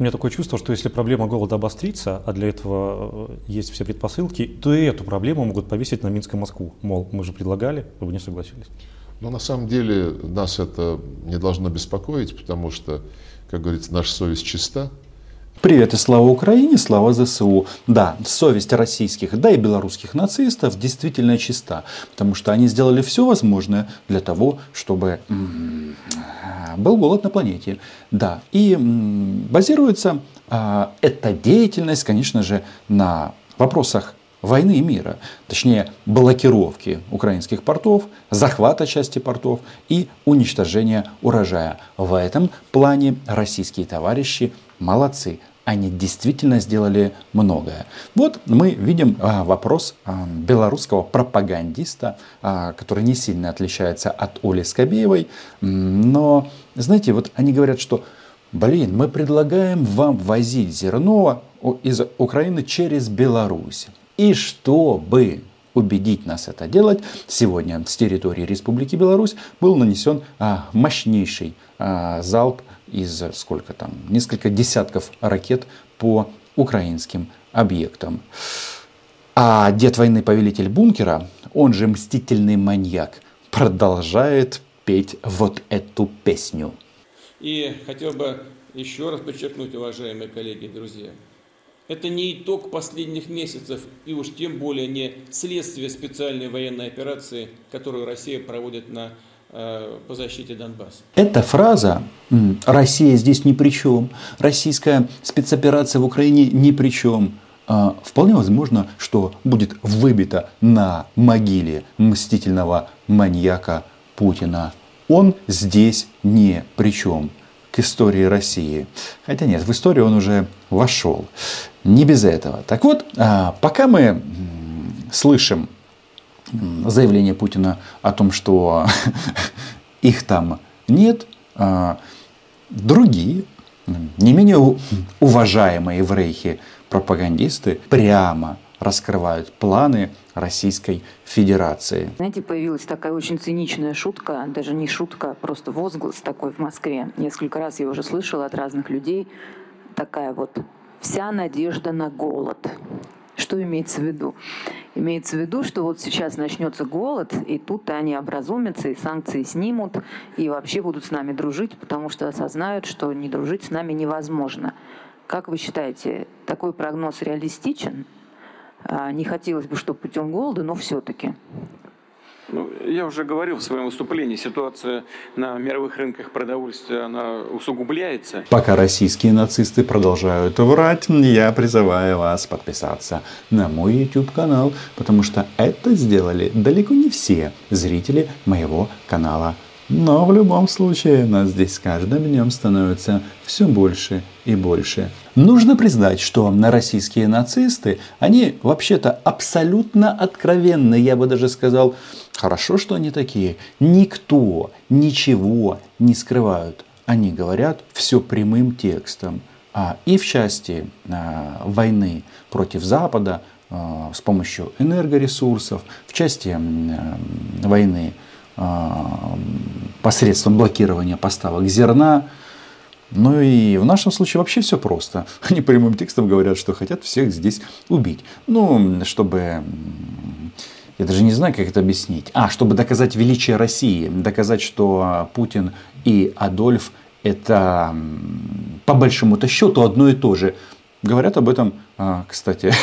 У меня такое чувство, что если проблема голода обострится, а для этого э, есть все предпосылки, то и эту проблему могут повесить на Минск и Москву. Мол, мы же предлагали, вы не согласились. Но на самом деле нас это не должно беспокоить, потому что, как говорится, наша совесть чиста. Привет и слава Украине, слава ЗСУ. Да, совесть российских, да и белорусских нацистов действительно чиста, потому что они сделали все возможное для того, чтобы был голод на планете. Да, и базируется а, эта деятельность, конечно же, на вопросах войны и мира, точнее блокировки украинских портов, захвата части портов и уничтожения урожая. В этом плане российские товарищи молодцы они действительно сделали многое. Вот мы видим а, вопрос а, белорусского пропагандиста, а, который не сильно отличается от Оли Скобеевой, но, знаете, вот они говорят, что, блин, мы предлагаем вам возить зерно из Украины через Беларусь. И чтобы убедить нас это делать, сегодня с территории Республики Беларусь был нанесен мощнейший залп из сколько там, несколько десятков ракет по украинским объектам. А дед войны, повелитель бункера, он же мстительный маньяк, продолжает петь вот эту песню. И хотел бы еще раз подчеркнуть, уважаемые коллеги и друзья, это не итог последних месяцев и уж тем более не следствие специальной военной операции, которую Россия проводит на по защите Донбасса. Эта фраза «Россия здесь ни при чем», «Российская спецоперация в Украине ни при чем», а, вполне возможно, что будет выбита на могиле мстительного маньяка Путина. Он здесь ни при чем к истории России. Хотя нет, в историю он уже вошел. Не без этого. Так вот, а, пока мы слышим заявление Путина о том, что их там нет, а другие, не менее уважаемые в Рейхе пропагандисты прямо раскрывают планы Российской Федерации. Знаете, появилась такая очень циничная шутка, даже не шутка, а просто возглас такой в Москве. Несколько раз я уже слышала от разных людей. Такая вот «вся надежда на голод». Что имеется в виду? Имеется в виду, что вот сейчас начнется голод, и тут они образумятся, и санкции снимут, и вообще будут с нами дружить, потому что осознают, что не дружить с нами невозможно. Как вы считаете, такой прогноз реалистичен? А, не хотелось бы, чтобы путем голода, но все-таки. Ну, я уже говорил в своем выступлении, ситуация на мировых рынках продовольствия, она усугубляется. Пока российские нацисты продолжают врать, я призываю вас подписаться на мой YouTube канал, потому что это сделали далеко не все зрители моего канала но в любом случае нас здесь с каждым днем становится все больше и больше. Нужно признать, что на российские нацисты, они вообще-то абсолютно откровенны, я бы даже сказал, хорошо, что они такие. Никто ничего не скрывают. Они говорят все прямым текстом. А и в части а, войны против Запада а, с помощью энергоресурсов, в части а, войны а, посредством блокирования поставок зерна. Ну и в нашем случае вообще все просто. Они прямым текстом говорят, что хотят всех здесь убить. Ну, чтобы... Я даже не знаю, как это объяснить. А, чтобы доказать величие России. Доказать, что Путин и Адольф это по большому-то счету одно и то же. Говорят об этом, а, кстати,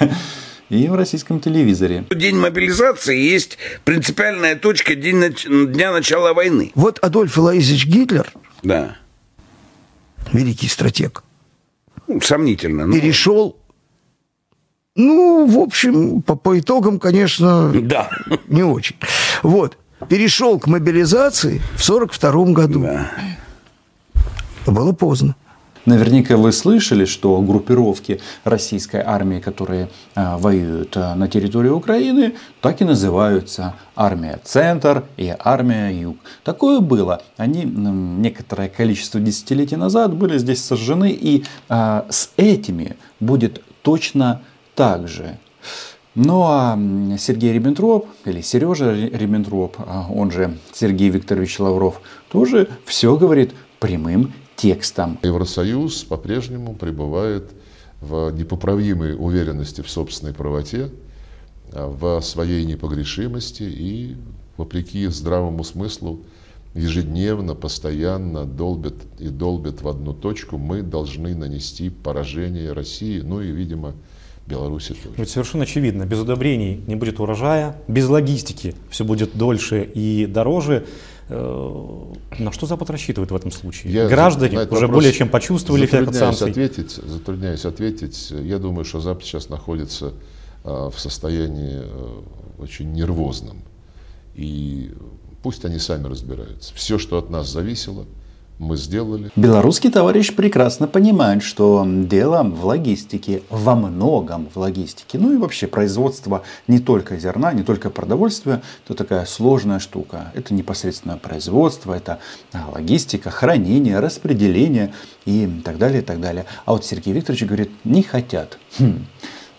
и в российском телевизоре. День мобилизации есть принципиальная точка день, дня начала войны. Вот Адольф Илаизович Гитлер, да. великий стратег, ну, сомнительно. Но... Перешел ну, в общем, по, по итогам, конечно, да. не очень. Вот. Перешел к мобилизации в 1942 году. Да. Было поздно. Наверняка вы слышали, что группировки российской армии, которые а, воюют а, на территории Украины, так и называются армия Центр и армия Юг. Такое было. Они некоторое количество десятилетий назад были здесь сожжены, и а, с этими будет точно так же. Ну а Сергей Риббентроп, или Сережа Риббентроп, он же Сергей Викторович Лавров, тоже все говорит прямым текстом. Евросоюз по-прежнему пребывает в непоправимой уверенности в собственной правоте, а, в своей непогрешимости и, вопреки здравому смыслу, ежедневно, постоянно долбят и долбят в одну точку, мы должны нанести поражение России, ну и, видимо, Беларуси тоже. Ведь совершенно очевидно, без удобрений не будет урожая, без логистики все будет дольше и дороже. Э, на что Запад рассчитывает в этом случае? Я Граждане уже вопрос более чем почувствовали эффект санкций. Ответить, затрудняюсь ответить. Я думаю, что Запад сейчас находится а, в состоянии э, очень нервозном. И пусть они сами разбираются. Все, что от нас зависело – мы сделали. Белорусский товарищ прекрасно понимает, что дело в логистике, во многом в логистике. Ну и вообще производство не только зерна, не только продовольствия, это такая сложная штука. Это непосредственное производство, это а, логистика, хранение, распределение и так далее, и так далее. А вот Сергей Викторович говорит, не хотят. Хм.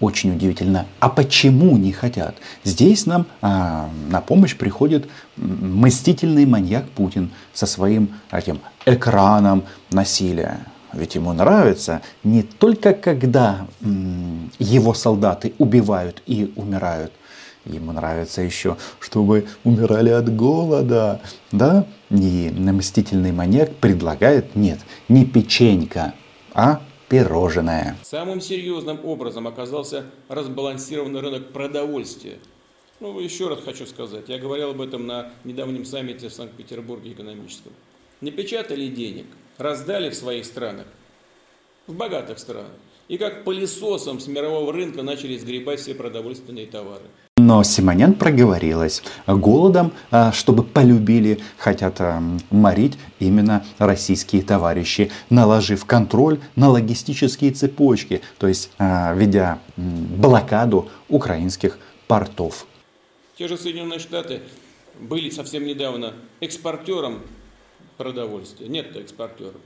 Очень удивительно. А почему не хотят? Здесь нам а, на помощь приходит мстительный маньяк Путин со своим этим экраном насилия. Ведь ему нравится не только когда м, его солдаты убивают и умирают, Ему нравится еще, чтобы умирали от голода. Да? И мстительный маньяк предлагает, нет, не печенька, а пирожное. Самым серьезным образом оказался разбалансированный рынок продовольствия. Ну, еще раз хочу сказать, я говорил об этом на недавнем саммите в Санкт-Петербурге экономическом. Не печатали денег, раздали в своих странах, в богатых странах. И как пылесосом с мирового рынка начали сгребать все продовольственные товары. Но Симонян проговорилась. Голодом, а, чтобы полюбили, хотят а, морить именно российские товарищи, наложив контроль на логистические цепочки, то есть а, ведя блокаду украинских портов. Те же Соединенные Штаты были совсем недавно экспортером продовольствия. Нет экспортеров.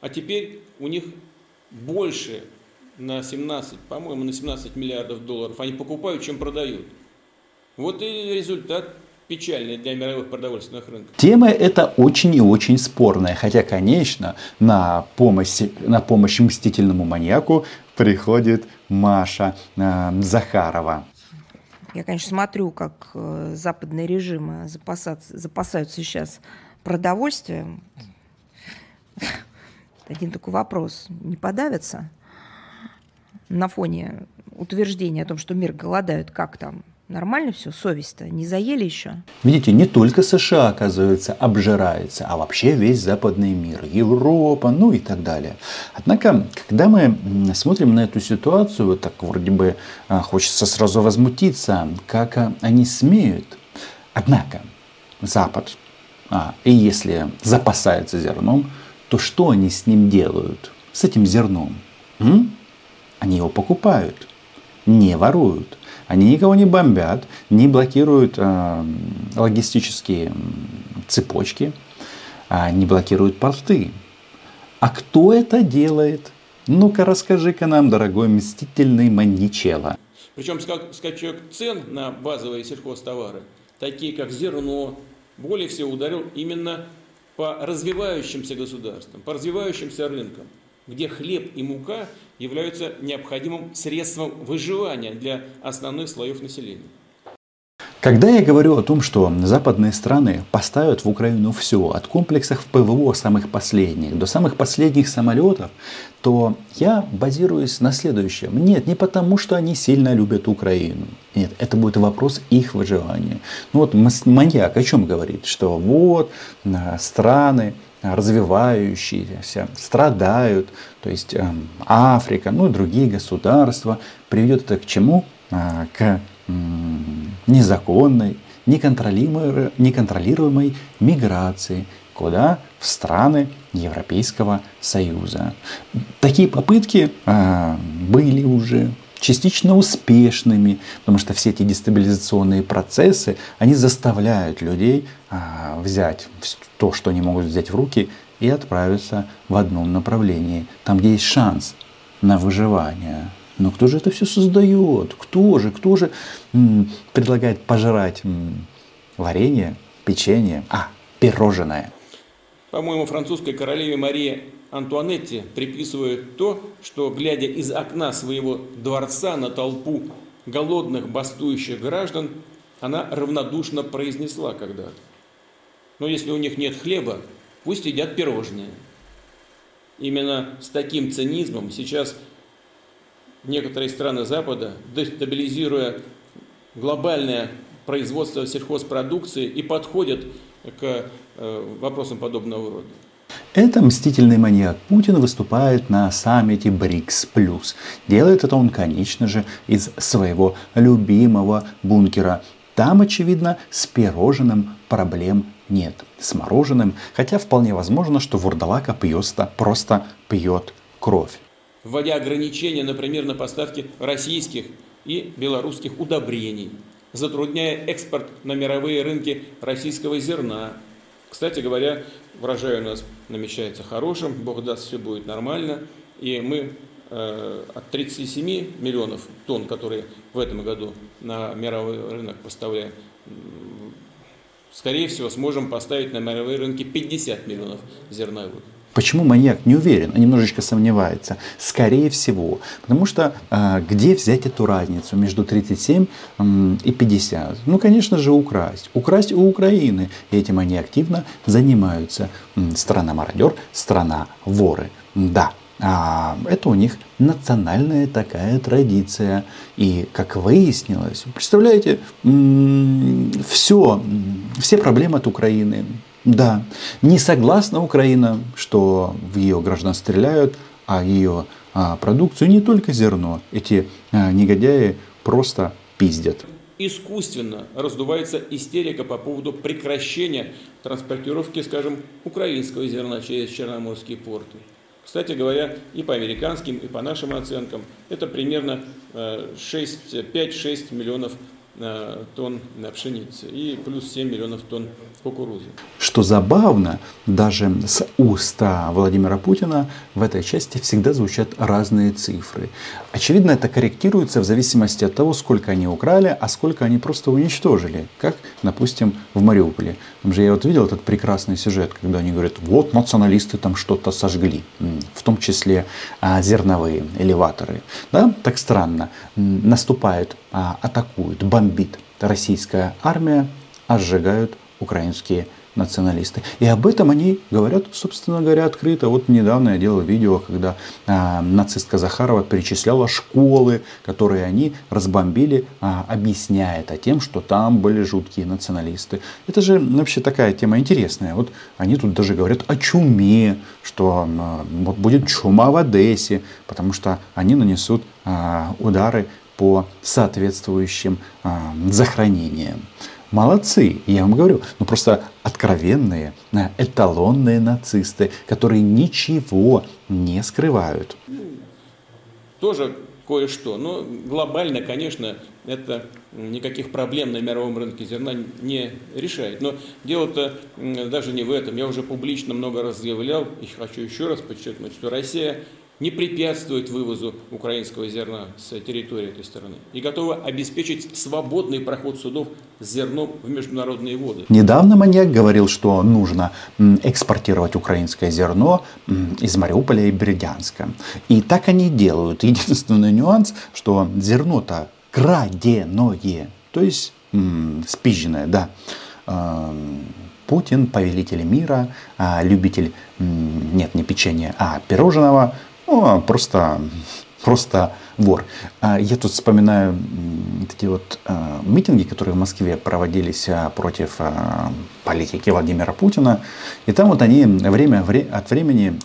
А теперь у них больше на 17, по-моему, на 17 миллиардов долларов они покупают, чем продают. Вот и результат печальный для мировых продовольственных рынков. Тема эта очень и очень спорная, хотя, конечно, на помощь, на помощь мстительному маньяку приходит Маша э, Захарова. Я, конечно, смотрю, как э, западные режимы запасаются, запасаются сейчас продовольствием. Один такой вопрос. Не подавятся на фоне утверждения о том, что мир голодает, как там? Нормально все, совесть-то не заели еще? Видите, не только США, оказывается, обжирается, а вообще весь западный мир, Европа, ну и так далее. Однако, когда мы смотрим на эту ситуацию, вот так вроде бы а, хочется сразу возмутиться, как а, они смеют. Однако, Запад, а, и если запасается зерном, то что они с ним делают, с этим зерном? М? Они его покупают, не воруют. Они никого не бомбят, не блокируют э, логистические цепочки, э, не блокируют порты. А кто это делает? Ну-ка расскажи-ка нам, дорогой мстительный маньячелло. Причем скачок цен на базовые сельхозтовары, такие как зерно, более всего ударил именно по развивающимся государствам, по развивающимся рынкам где хлеб и мука являются необходимым средством выживания для основных слоев населения. Когда я говорю о том, что западные страны поставят в Украину все, от комплексов ПВО самых последних до самых последних самолетов, то я базируюсь на следующем. Нет, не потому, что они сильно любят Украину. Нет, это будет вопрос их выживания. Ну вот маньяк о чем говорит? Что вот страны, развивающиеся, страдают, то есть э, Африка, ну и другие государства, приведет это к чему? А, к незаконной, неконтролируемой, неконтролируемой миграции, куда? В страны Европейского Союза. Такие попытки а, были уже частично успешными, потому что все эти дестабилизационные процессы, они заставляют людей а, взять то, что они могут взять в руки, и отправиться в одном направлении, там, где есть шанс на выживание. Но кто же это все создает? Кто же? Кто же предлагает пожрать варенье, печенье, а, пирожное? По-моему, французской королеве Марии Антуанетте приписывают то, что, глядя из окна своего дворца на толпу голодных бастующих граждан, она равнодушно произнесла когда-то. Но если у них нет хлеба, пусть едят пирожные. Именно с таким цинизмом сейчас некоторые страны Запада, дестабилизируя глобальное производство сельхозпродукции, и подходят к э, вопросам подобного рода. Это мстительный маньяк Путин выступает на саммите БРИКС+. Делает это он, конечно же, из своего любимого бункера. Там, очевидно, с пирожным проблем нет. С мороженым, хотя вполне возможно, что вурдалака пьёста просто пьет кровь. Вводя ограничения, например, на поставки российских и белорусских удобрений, затрудняя экспорт на мировые рынки российского зерна. Кстати говоря, урожай у нас намечается хорошим, Бог даст, все будет нормально, и мы э, от 37 миллионов тонн, которые в этом году на мировой рынок поставляем, скорее всего, сможем поставить на мировые рынки 50 миллионов зерновых. Почему маньяк не уверен, а немножечко сомневается? Скорее всего, потому что э, где взять эту разницу между 37 э, и 50? Ну, конечно же, украсть. Украсть у Украины. И этим они активно занимаются. Страна-мародер, страна-воры. Да, а это у них национальная такая традиция. И, как выяснилось, представляете, все, все проблемы от Украины, да, не согласна Украина, что в ее граждан стреляют, а ее а, продукцию не только зерно. Эти а, негодяи просто пиздят. Искусственно раздувается истерика по поводу прекращения транспортировки, скажем, украинского зерна через черноморские порты. Кстати говоря, и по американским, и по нашим оценкам, это примерно 5-6 э, миллионов тонн пшеницы и плюс 7 миллионов тонн кукурузы. Что забавно, даже с уста Владимира Путина в этой части всегда звучат разные цифры. Очевидно, это корректируется в зависимости от того, сколько они украли, а сколько они просто уничтожили. Как, допустим, в Мариуполе. Там же я вот видел этот прекрасный сюжет, когда они говорят, вот националисты там что-то сожгли, в том числе а, зерновые элеваторы. Да, так странно. Наступают, а, атакуют, бомбит российская армия, а сжигают украинские националисты. И об этом они говорят, собственно говоря, открыто. Вот недавно я делал видео, когда а, нацистка Захарова перечисляла школы, которые они разбомбили, а, объясняя это тем, что там были жуткие националисты. Это же вообще такая тема интересная. Вот они тут даже говорят о чуме, что а, вот будет чума в Одессе, потому что они нанесут а, удары по соответствующим а, захоронениям. Молодцы, я вам говорю, ну просто откровенные, э, эталонные нацисты, которые ничего не скрывают. Тоже кое-что. Но глобально, конечно, это никаких проблем на мировом рынке зерна не решает. Но дело-то даже не в этом. Я уже публично много раз заявлял, и хочу еще раз подчеркнуть, что Россия не препятствует вывозу украинского зерна с территории этой страны и готова обеспечить свободный проход судов с зерном в международные воды. Недавно маньяк говорил, что нужно экспортировать украинское зерно из Мариуполя и Бердянска. И так они делают. Единственный нюанс, что зерно-то краденое, то есть спизженное, да. Путин, повелитель мира, а, любитель, нет, не печенья, а пирожного – ну, а просто, просто вор. А я тут вспоминаю эти вот а, митинги, которые в Москве проводились против политики Владимира Путина. И там вот они время от времени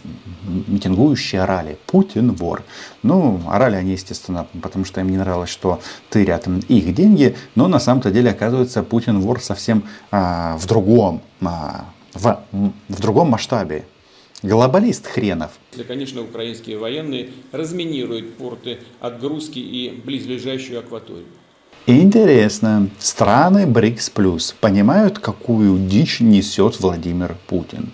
митингующие орали «Путин вор». Ну, орали они, естественно, потому что им не нравилось, что тырят их деньги, но на самом-то деле, оказывается, Путин вор совсем в другом, в, в другом масштабе. Глобалист хренов. Да, конечно, украинские военные разминируют порты отгрузки и близлежащую акваторию. Интересно, страны БРИКС Плюс понимают, какую дичь несет Владимир Путин.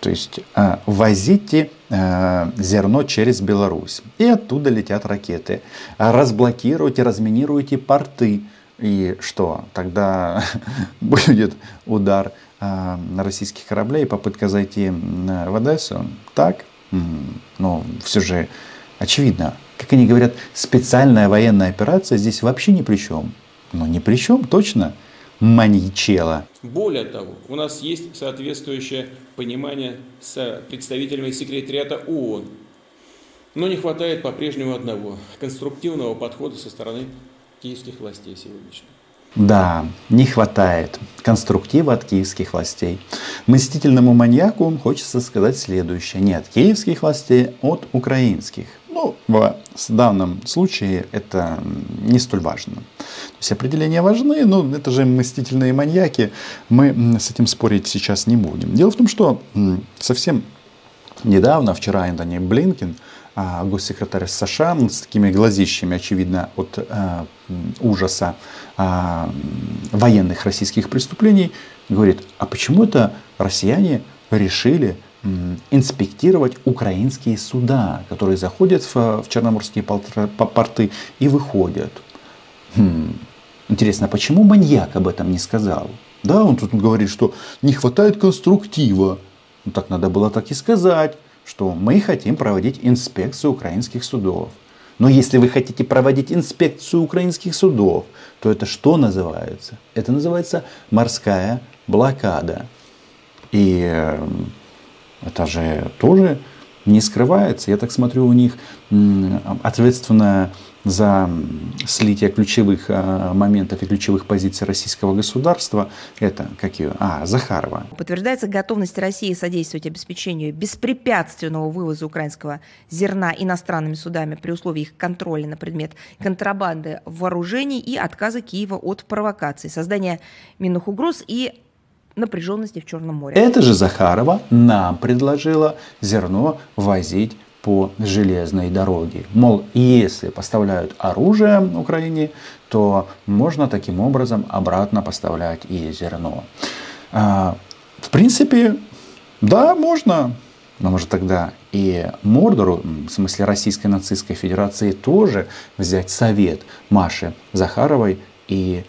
То есть э, возите э, зерно через Беларусь, и оттуда летят ракеты. Разблокируйте, разминируйте порты. И что? Тогда будет удар российских кораблей, попытка зайти в Одессу. Так, Но все же очевидно, как они говорят, специальная военная операция здесь вообще ни при чем. Но ни при чем, точно. Маньячела. Более того, у нас есть соответствующее понимание с представителями секретариата ООН. Но не хватает по-прежнему одного – конструктивного подхода со стороны киевских властей сегодняшних. Да, не хватает конструктива от киевских властей. Мстительному маньяку хочется сказать следующее. Не от киевских властей, от украинских. Ну, в данном случае это не столь важно. То есть определения важны, но это же мстительные маньяки. Мы с этим спорить сейчас не будем. Дело в том, что совсем недавно, вчера Энтони Блинкин, госсекретарь США с такими глазищами, очевидно, от э, ужаса э, военных российских преступлений, говорит, а почему это россияне решили инспектировать украинские суда, которые заходят в, в черноморские порты и выходят. Хм. Интересно, а почему маньяк об этом не сказал? Да, он тут говорит, что не хватает конструктива. Ну так надо было так и сказать, что мы хотим проводить инспекцию украинских судов. Но если вы хотите проводить инспекцию украинских судов, то это что называется? Это называется морская блокада. И эм, это же тоже не скрывается. Я так смотрю, у них ответственная за слитие ключевых а, моментов и ключевых позиций российского государства, это как ее, а, Захарова. Подтверждается готовность России содействовать обеспечению беспрепятственного вывоза украинского зерна иностранными судами при условии их контроля на предмет контрабанды вооружений и отказа Киева от провокаций, создания минных угроз и напряженности в Черном море. Это же Захарова нам предложила зерно возить по железной дороге. Мол, если поставляют оружие Украине, то можно таким образом обратно поставлять и зерно. А, в принципе, да, можно. Но может тогда и Мордору, в смысле Российской нацистской федерации, тоже взять совет Маши Захаровой и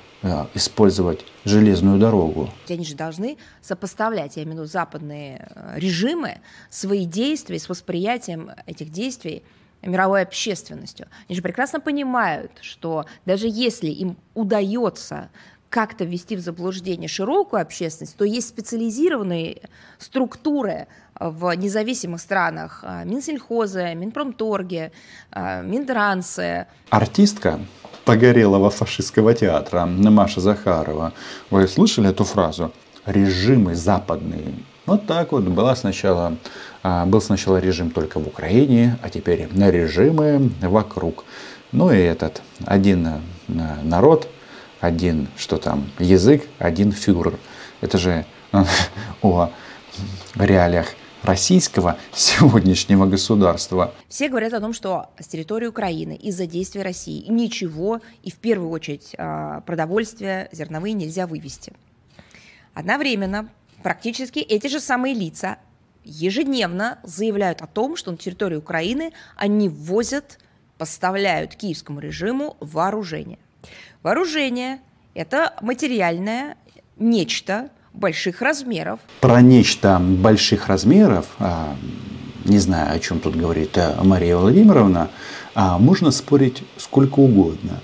использовать железную дорогу. Они же должны сопоставлять, я имею в виду западные э, режимы, свои действия с восприятием этих действий мировой общественностью. Они же прекрасно понимают, что даже если им удается как-то ввести в заблуждение широкую общественность, то есть специализированные структуры в независимых странах э, Минсельхоза, Минпромторге, Минтрансы. Артистка погорелого фашистского театра Маша Захарова. Вы слышали эту фразу? Режимы западные. Вот так вот была сначала, а, был сначала режим только в Украине, а теперь режимы вокруг. Ну и этот, один э, народ, один, что там, язык, один фюрер. Это же о реалиях российского сегодняшнего государства. Все говорят о том, что с территории Украины из-за действий России ничего и в первую очередь а, продовольствие зерновые нельзя вывести. Одновременно практически эти же самые лица ежедневно заявляют о том, что на территории Украины они ввозят, поставляют киевскому режиму вооружение. Вооружение – это материальное нечто, больших размеров. Про нечто больших размеров, а, не знаю, о чем тут говорит э, Мария Владимировна, а, можно спорить сколько угодно.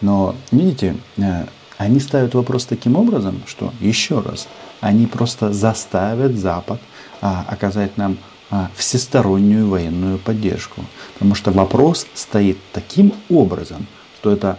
Но, видите, э, они ставят вопрос таким образом, что, еще раз, они просто заставят Запад а, оказать нам всестороннюю военную поддержку. Потому что вопрос стоит таким образом, что это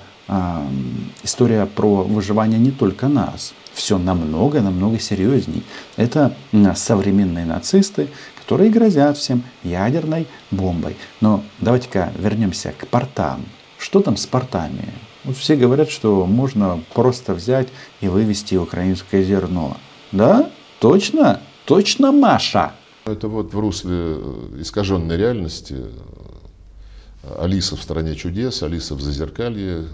история про выживание не только нас, все намного-намного серьезней. Это современные нацисты, которые грозят всем ядерной бомбой. Но давайте-ка вернемся к портам. Что там с портами? Вот все говорят, что можно просто взять и вывести украинское зерно. Да? Точно? Точно, Маша? Это вот в русле э, искаженной реальности Алиса в «Стране чудес», Алиса в «Зазеркалье»,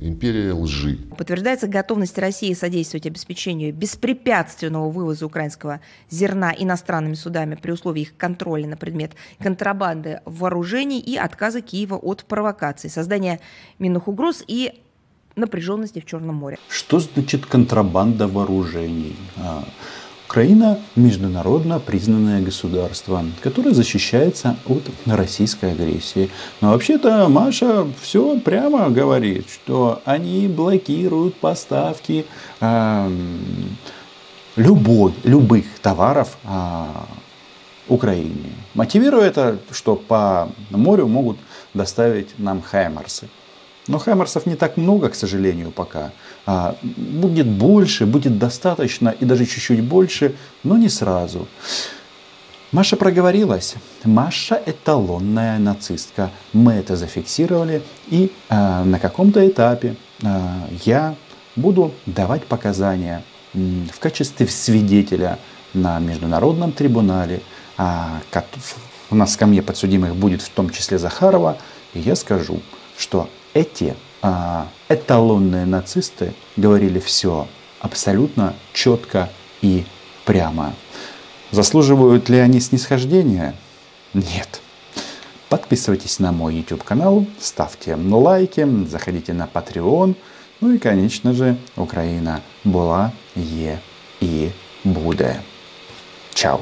империя лжи. Подтверждается готовность России содействовать обеспечению беспрепятственного вывоза украинского зерна иностранными судами при условии их контроля на предмет контрабанды вооружений и отказа Киева от провокаций, создания минных угроз и напряженности в Черном море. Что значит контрабанда вооружений? Украина международно признанное государство, которое защищается от российской агрессии. Но вообще-то Маша все прямо говорит, что они блокируют поставки э, любой, любых товаров э, Украине. Мотивируя это, что по морю могут доставить нам хаймарсы. Но хаймарсов не так много, к сожалению, пока. А, будет больше, будет достаточно и даже чуть-чуть больше, но не сразу. Маша проговорилась. Маша эталонная нацистка. Мы это зафиксировали. И а, на каком-то этапе а, я буду давать показания в качестве свидетеля на международном трибунале. А, у нас ко мне подсудимых будет в том числе Захарова. И я скажу, что эти а, эталонные нацисты говорили все абсолютно четко и прямо. Заслуживают ли они снисхождения? Нет. Подписывайтесь на мой YouTube канал, ставьте лайки, заходите на Patreon. Ну и, конечно же, Украина была, е и будет. Чао.